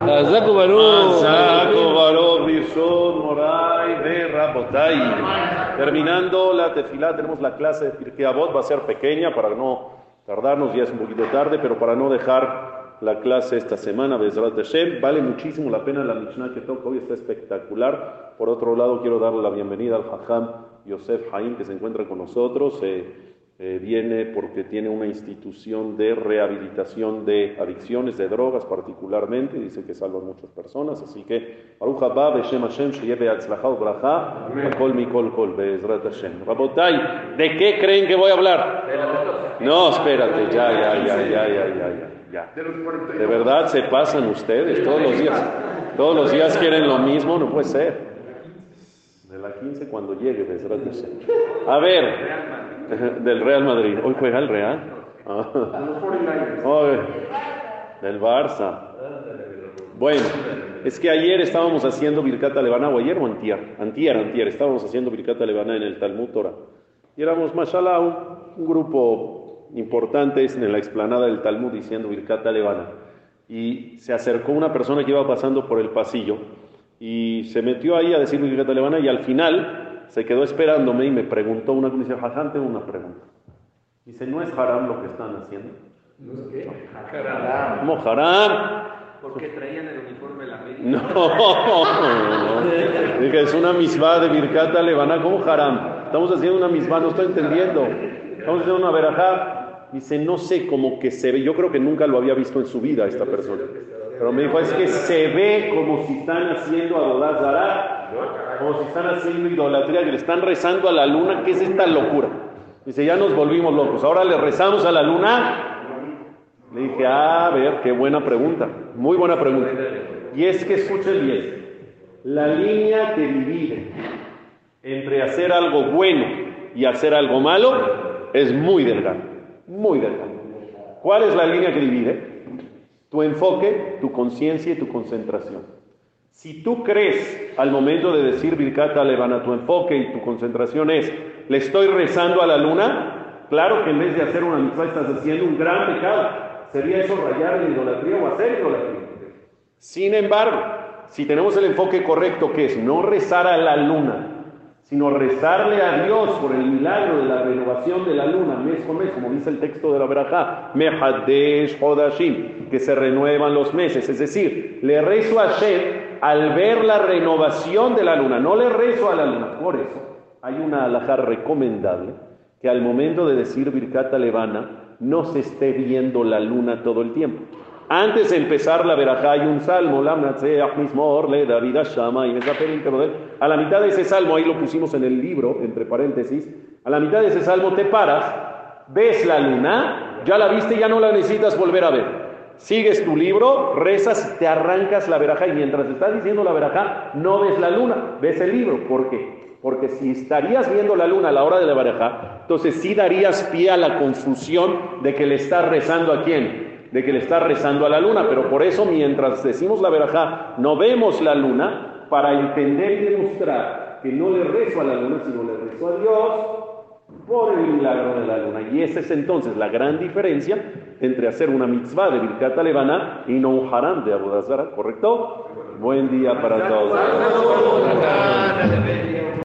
Zaku Baruch. Saco Baruch Rishon Moray de Rabotai. Terminando la tefilá, tenemos la clase de Pirkei Avot, va a ser pequeña para no tardarnos, ya es un poquito tarde, pero para no dejar la clase esta semana, Bezrat Hashem, vale muchísimo la pena la Mishnah que toca hoy, está espectacular. Por otro lado, quiero darle la bienvenida al Hajam Yosef Haim, que se encuentra con nosotros. Eh, eh, viene porque tiene una institución de rehabilitación de adicciones, de drogas particularmente, dice que salvan muchas personas, así que Baruch Haba, Beshem Hashem, Sheyebe Atzlacha Ubraja, Kol Mikol Kol, Bezrat Hashem. Rabotay, ¿de qué creen que voy a hablar? No, espérate, ya, ya, ya, ya, ya, ya, ya. ya. De verdad se pasan ustedes todos los días. Todos los días quieren lo mismo, no puede ser. De la 15 cuando llegue, Bezrat Hashem. A ver. del Real Madrid. Hoy juega el Real. Ah. Hoy, del Barça. Bueno, es que ayer estábamos haciendo Birkata Levana, o ayer o antier, antier, antier, estábamos haciendo Birkata Levana en el Talmud Torah. Y éramos, mashallah, un, un grupo importante en la explanada del Talmud diciendo Birkata Levana. Y se acercó una persona que iba pasando por el pasillo y se metió ahí a decir Birkata Levana y al final se quedó esperándome y me preguntó una dice, Hajam, tengo una pregunta. Dice, ¿no es haram lo que están haciendo? ¿No es qué? Haram. ¿Cómo haram? Porque traían el uniforme de la América. No, no. Dije, es una misbah de Birkata Levana, ¿cómo haram? Estamos haciendo una misbah, no estoy entendiendo. Estamos haciendo una verajá. Dice, no sé, como que se ve, yo creo que nunca lo había visto en su vida esta persona. Pero me dijo, es que se ve como si están haciendo a Zara como si están haciendo idolatría, que le están rezando a la luna, ¿qué es esta locura? Dice, ya nos volvimos locos, ahora le rezamos a la luna. Le dije, ah, a ver, qué buena pregunta, muy buena pregunta. Y es que escuchen bien, la línea que divide entre hacer algo bueno y hacer algo malo es muy delgada, muy delgada. ¿Cuál es la línea que divide? Tu enfoque, tu conciencia y tu concentración. Si tú crees al momento de decir Birkata Levana, tu enfoque y tu concentración es, le estoy rezando a la luna, claro que en vez de hacer una mitzvah estás haciendo un gran pecado. ¿Sería eso rayar en idolatría o hacer idolatría? Sin embargo, si tenemos el enfoque correcto, que es no rezar a la luna, sino rezarle a Dios por el milagro de la renovación de la luna mes con mes, como dice el texto de la Berajá, Mehadesh Hodashim, que se renuevan los meses. Es decir, le rezo a Shem al ver la renovación de la luna, no le rezo a la luna, por eso hay una alhaja recomendable que al momento de decir Birkata Levana no se esté viendo la luna todo el tiempo. Antes de empezar la verajá hay un salmo, le David Shama y a la mitad de ese salmo, ahí lo pusimos en el libro, entre paréntesis, a la mitad de ese salmo te paras, ves la luna, ya la viste, ya no la necesitas volver a ver. Sigues tu libro, rezas, te arrancas la verajá y mientras estás diciendo la verajá no ves la luna, ves el libro. ¿Por qué? Porque si estarías viendo la luna a la hora de la verajá, entonces sí darías pie a la confusión de que le estás rezando a quién, de que le estás rezando a la luna. Pero por eso mientras decimos la verajá no vemos la luna para entender y demostrar que no le rezo a la luna, sino le rezo a Dios por el milagro de la luna. Y esa es entonces la gran diferencia entre hacer una mitzvah de Birkat Levana y no un haram de Abu ¿correcto? Buen día para todos.